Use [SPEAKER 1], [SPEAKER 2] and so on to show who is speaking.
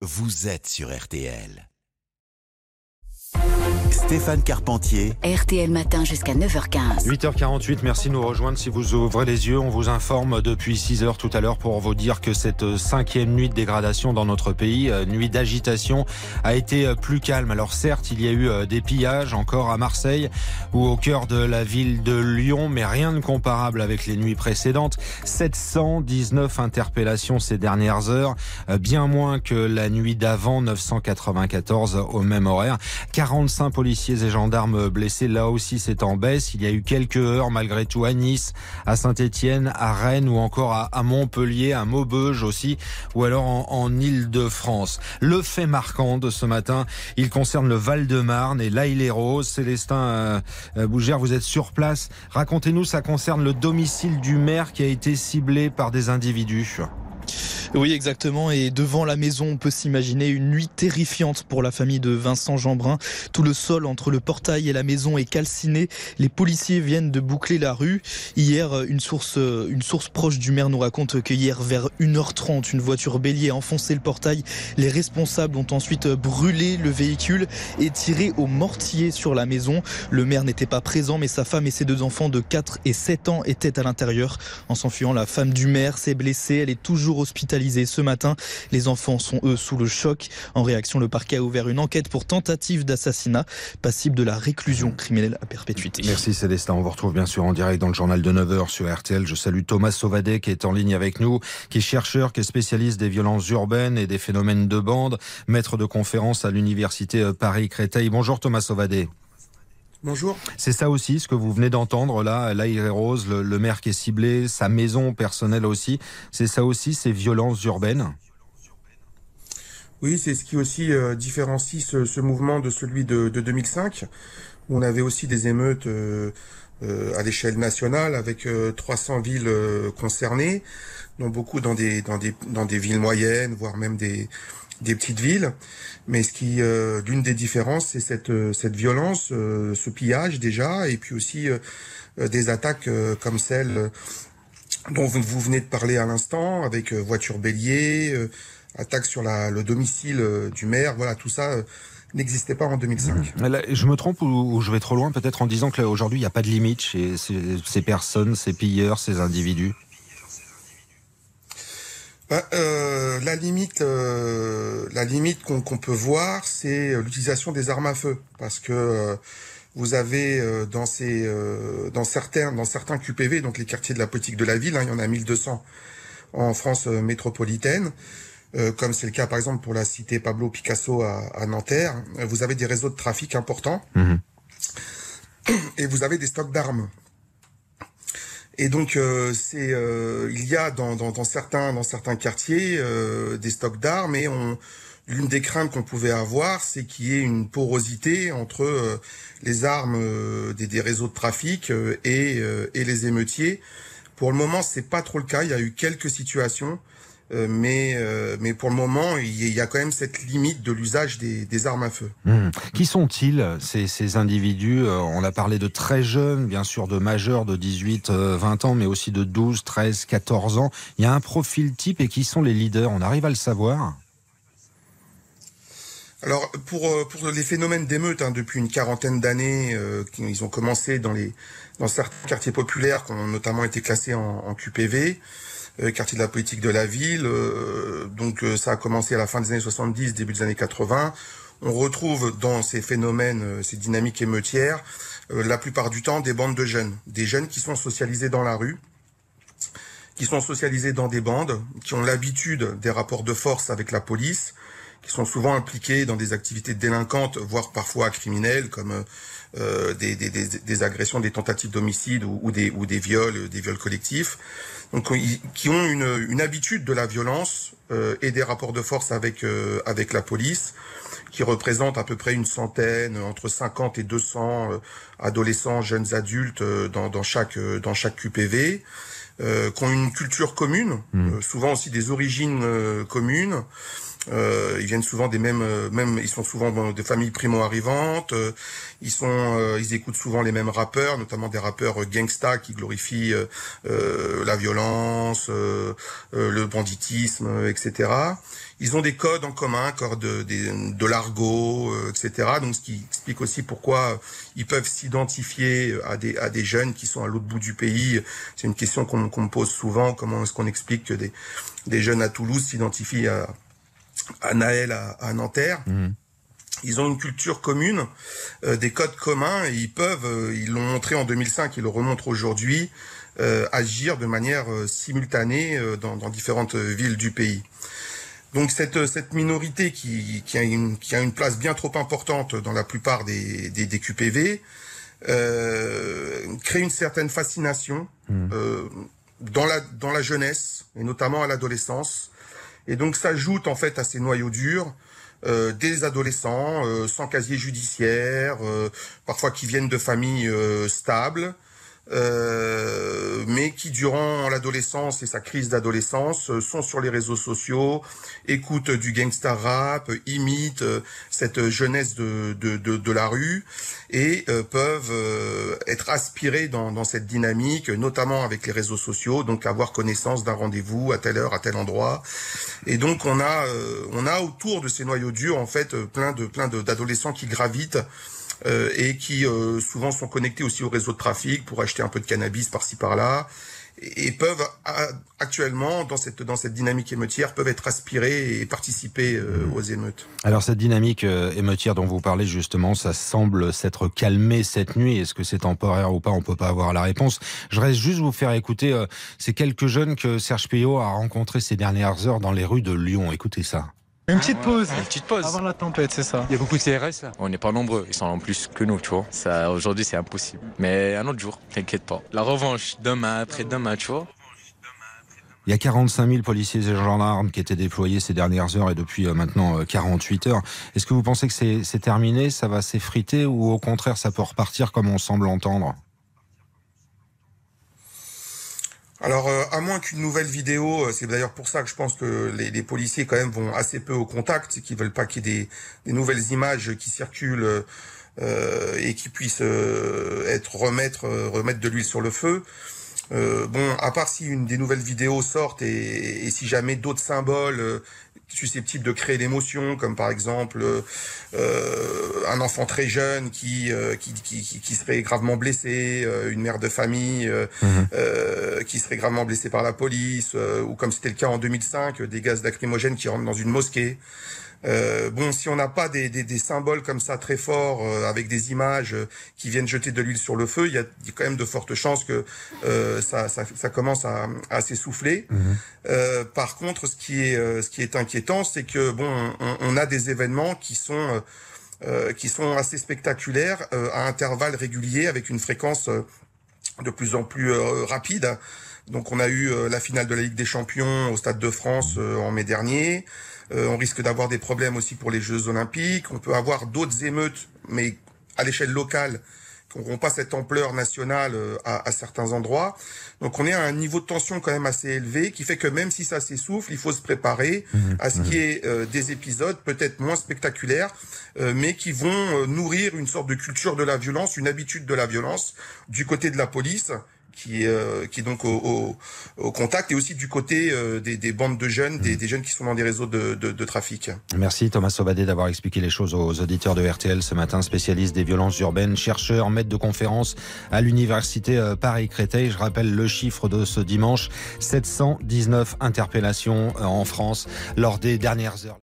[SPEAKER 1] vous êtes sur RTL. Stéphane Carpentier.
[SPEAKER 2] RTL Matin jusqu'à 9h15.
[SPEAKER 3] 8h48, merci de nous rejoindre. Si vous ouvrez les yeux, on vous informe depuis 6h tout à l'heure pour vous dire que cette cinquième nuit de dégradation dans notre pays, euh, nuit d'agitation, a été euh, plus calme. Alors certes, il y a eu euh, des pillages encore à Marseille ou au cœur de la ville de Lyon, mais rien de comparable avec les nuits précédentes. 719 interpellations ces dernières heures, bien moins que la nuit d'avant, 994 au même horaire. 45 policiers et gendarmes blessés. Là aussi, c'est en baisse. Il y a eu quelques heures malgré tout à Nice, à Saint-Étienne, à Rennes ou encore à, Montpellier, à Maubeuge aussi, ou alors en, en Île-de-France. Le fait marquant de ce matin, il concerne le Val-de-Marne et là, il est rose. Célestin euh, euh, Bougère, vous êtes sur place. Racontez-nous, ça concerne le domicile du maire qui a été ciblé par des individus.
[SPEAKER 4] Oui, exactement. Et devant la maison, on peut s'imaginer une nuit terrifiante pour la famille de Vincent Jeanbrun. Tout le sol entre le portail et la maison est calciné. Les policiers viennent de boucler la rue. Hier, une source, une source proche du maire nous raconte que hier, vers 1h30, une voiture bélier a enfoncé le portail. Les responsables ont ensuite brûlé le véhicule et tiré au mortier sur la maison. Le maire n'était pas présent, mais sa femme et ses deux enfants de 4 et 7 ans étaient à l'intérieur. En s'enfuyant, la femme du maire s'est blessée. Elle est toujours hospitalisée ce matin. Les enfants sont eux sous le choc. En réaction, le parquet a ouvert une enquête pour tentative d'assassinat passible de la réclusion criminelle à perpétuité.
[SPEAKER 3] Merci Célestin. On vous retrouve bien sûr en direct dans le journal de 9h sur RTL. Je salue Thomas Sauvadet qui est en ligne avec nous, qui est chercheur, qui est spécialiste des violences urbaines et des phénomènes de bande, maître de conférence à l'université euh, Paris-Créteil. Bonjour Thomas Sauvadet.
[SPEAKER 5] Bonjour.
[SPEAKER 3] C'est ça aussi ce que vous venez d'entendre là, l'Aïré Rose, le, le, maire qui est ciblé, sa maison personnelle aussi. C'est ça aussi, ces violences urbaines?
[SPEAKER 5] Oui, c'est ce qui aussi euh, différencie ce, ce, mouvement de celui de, de, 2005, où on avait aussi des émeutes euh, euh, à l'échelle nationale avec 300 villes concernées, dont beaucoup dans des, dans, des, dans des villes moyennes, voire même des, des petites villes. Mais ce qui, euh, l'une des différences, c'est cette euh, cette violence, euh, ce pillage déjà, et puis aussi des attaques comme celle dont vous, venez de parler à l'instant, avec voiture bélier, attaque sur la, le domicile du maire. Voilà, tout ça n'existait pas en 2005.
[SPEAKER 3] je me trompe ou, je vais trop loin peut-être en disant qu'aujourd'hui il n'y a pas de limite chez ces personnes, ces pilleurs, ces individus?
[SPEAKER 5] Bah, euh, la limite, euh, la limite qu'on peut voir, c'est l'utilisation des armes à feu, parce que euh, vous avez euh, dans ces, dans certains, dans certains QPV, donc les quartiers de la politique de la ville, hein, il y en a 1200 en France métropolitaine. comme c'est le cas par exemple pour la cité Pablo Picasso à, à Nanterre, vous avez des réseaux de trafic importants mmh. et vous avez des stocks d'armes. Et donc euh, euh, il y a dans, dans, dans, certains dans certains quartiers euh, des stocks d'armes et on l'une des craintes qu'on pouvait avoir c'est qu'il y ait une porosité entre les armes des, des, réseaux de trafic et, et les émeutiers. Pour le moment c'est pas trop le cas. Il y a eu quelques situations euh, mais, euh, mais pour le moment, il y a quand même cette limite de l'usage des, des, armes à feu.
[SPEAKER 3] Mmh. Qui sont-ils, ces, ces, individus euh, On a parlé de très jeunes, bien sûr, de majeurs de 18, 20 ans, mais aussi de 12, 13, 14 ans. Il y a un profil type et qui sont les leaders On arrive à le savoir?
[SPEAKER 5] Alors pour pour les phénomènes d'émeute hein, depuis une quarantaine d'années, euh, ils ont commencé dans les dans certains quartiers populaires qui ont notamment été classés en, en QPV. Euh, quartier de la politique de la ville. Euh, donc euh, ça a commencé à la fin des années 70, début des années 80. On retrouve dans ces phénomènes, ces dynamiques émeutières, la plupart du temps des bandes de jeunes, des jeunes qui sont socialisés dans la rue, qui sont socialisés dans des bandes, qui ont l'habitude des rapports de force avec la police, qui sont souvent impliqués dans des activités délinquantes, voire parfois criminelles, comme euh, des, des, des, des, agressions, des tentatives d'homicide ou, ou, des, ou des viols, des viols collectifs donc qui ont une, une habitude de la violence euh, et des rapports de force avec euh, avec la police, qui représentent à peu près une centaine, entre 50 et 200 euh, adolescents, jeunes adultes euh, dans, dans chaque dans chaque QPV, qui ont une culture commune, mmh. souvent aussi des origines communes. Euh, ils viennent souvent des mêmes, euh, même ils sont souvent bon, des familles primo-arrivantes. Euh, ils sont, ils écoutent souvent les mêmes rappeurs, notamment des rappeurs gangsta qui glorifient la violence, le banditisme, etc. Ils ont des codes en commun, code de, de, de l'argot, etc. Donc ce qui explique aussi pourquoi ils peuvent s'identifier à des, à des jeunes qui sont à l'autre bout du pays. C'est une question qu'on qu me pose souvent. Comment est-ce qu'on explique que des, des jeunes à Toulouse s'identifient à à Naël, à, à Nanterre. Mmh. Ils ont une culture commune, euh, des codes communs, et ils peuvent, euh, ils l'ont montré en 2005, ils le remontrent aujourd'hui, euh, agir de manière euh, simultanée euh, dans, dans, différentes villes du pays. Donc cette, cette minorité qui, qui, a une, qui a une place bien trop importante dans la plupart des, des, des QPV crée une certaine fascination mmh. dans, la, dans la jeunesse, et notamment à l'adolescence, et donc s'ajoutent en fait à ces noyaux durs euh, des adolescents euh, sans casier judiciaire, euh, parfois qui viennent de familles stables, euh, mais qui durant l'adolescence et sa crise d'adolescence euh, sont sur les réseaux sociaux, écoutent du gangsta rap, imitent euh, cette jeunesse de, de, de, de la rue et peuvent être aspirés dans, dans, cette dynamique, notamment avec les réseaux sociaux, donc avoir connaissance d'un rendez-vous à telle heure, à tel endroit. Et donc on a, on a autour de ces noyaux durs en fait plein de plein d'adolescents qui gravitent euh, et qui euh, souvent sont connectés aussi au réseau de trafic pour acheter un peu de cannabis par-ci par-là et peuvent actuellement dans cette dans cette dynamique émeutière peuvent être aspirés et participer euh, mmh. aux émeutes.
[SPEAKER 3] Alors cette dynamique euh, émeutière dont vous parlez justement, ça semble s'être calmé cette nuit. Est-ce que c'est temporaire ou pas? On peut pas avoir la réponse. Je reste juste vous faire écouter euh, ces quelques jeunes que Serge Payot a rencontrés ces dernières heures dans les rues de Lyon. Écoutez ça.
[SPEAKER 6] Une petite pause.
[SPEAKER 7] Une petite pause.
[SPEAKER 6] Avant la tempête, c'est ça.
[SPEAKER 7] Il y a beaucoup de CRS là. On n'est pas nombreux. Ils sont en plus que nous, tu vois. Ça, aujourd'hui, c'est impossible. Mais un autre jour, t'inquiète pas. La revanche, demain, après-demain, tu vois.
[SPEAKER 3] Il y a 45 000 policiers et gendarmes qui étaient déployés ces dernières heures et depuis euh, maintenant 48 heures. Est-ce que vous pensez que c'est terminé, ça va s'effriter ou au contraire ça peut repartir comme on semble entendre?
[SPEAKER 5] Alors, euh, à moins qu'une nouvelle vidéo, euh, c'est d'ailleurs pour ça que je pense que les, les, policiers quand même vont assez peu au contact, c'est qu'ils veulent pas qu'il y ait des, des, nouvelles images qui circulent euh, et qui puissent euh, être remettre euh, remettre de l'huile sur le feu. bon, à part si une des nouvelles vidéos sortent et, et si jamais d'autres symboles susceptibles de créer l'émotion, comme par exemple euh, un enfant très jeune qui, euh, qui, qui, qui, serait gravement blessé, euh, une mère de famille mmh. qui serait gravement blessée par la police, ou comme c'était le cas en 2005, des gaz lacrymogènes qui rentrent dans une mosquée. Euh, bon, si on n'a pas des, des, des, symboles comme ça très forts, euh, avec des images euh, qui viennent jeter de l'huile sur le feu, il y, a, quand même de fortes chances que euh, ça, ça, ça, commence à, à s'essouffler. Mmh. par contre, ce qui est, ce qui est inquiétant, c'est que bon, on, on, a des événements qui sont qui sont assez spectaculaires à intervalles réguliers, avec une fréquence de plus en plus rapide. Donc, on a eu la finale de la Ligue des Champions au Stade de France en mai dernier. Euh, on risque d'avoir des problèmes aussi pour les Jeux Olympiques. On peut avoir d'autres émeutes, mais à l'échelle locale, qui n'auront pas cette ampleur nationale euh, à, à, certains endroits. Donc on est à un niveau de tension quand même assez élevé, qui fait que même si ça s'essouffle, il faut se préparer mmh, à ce mmh. qui est euh, des épisodes peut-être moins spectaculaires, euh, mais qui vont euh, nourrir une sorte de culture de la violence, une habitude de la violence du côté de la police qui, euh, qui est donc au, au, au, contact et aussi du côté euh, des, des, bandes de jeunes, des, mmh. des, jeunes qui sont dans des réseaux de, de, de trafic.
[SPEAKER 3] Merci Thomas Sobadé d'avoir expliqué les choses aux auditeurs de RTL ce matin, spécialiste des violences urbaines, chercheur, maître de conférence à l'université euh, Paris-Créteil. Je rappelle le chiffre de ce dimanche, 719 interpellations en France lors des dernières heures.